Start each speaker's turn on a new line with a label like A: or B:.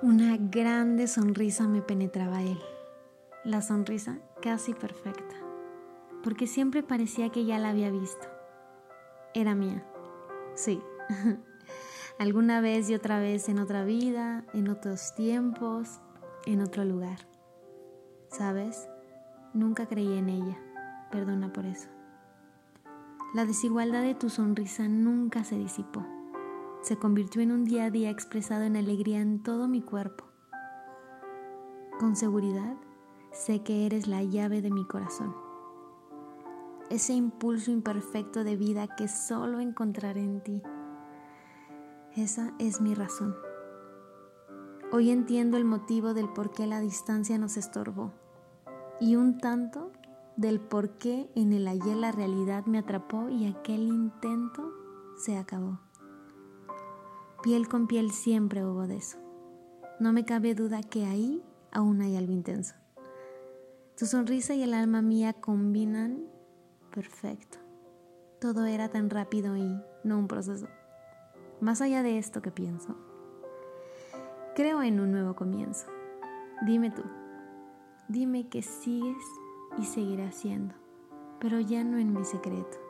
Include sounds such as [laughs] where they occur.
A: Una grande sonrisa me penetraba él, la sonrisa casi perfecta, porque siempre parecía que ya la había visto. Era mía, sí, [laughs] alguna vez y otra vez en otra vida, en otros tiempos, en otro lugar. ¿Sabes? Nunca creí en ella, perdona por eso. La desigualdad de tu sonrisa nunca se disipó se convirtió en un día a día expresado en alegría en todo mi cuerpo. Con seguridad, sé que eres la llave de mi corazón. Ese impulso imperfecto de vida que solo encontraré en ti. Esa es mi razón. Hoy entiendo el motivo del por qué la distancia nos estorbó y un tanto del por qué en el ayer la realidad me atrapó y aquel intento se acabó. Piel con piel siempre hubo de eso. No me cabe duda que ahí aún hay algo intenso. Tu sonrisa y el alma mía combinan perfecto. Todo era tan rápido y no un proceso. Más allá de esto que pienso, creo en un nuevo comienzo. Dime tú, dime que sigues y seguirás siendo, pero ya no en mi secreto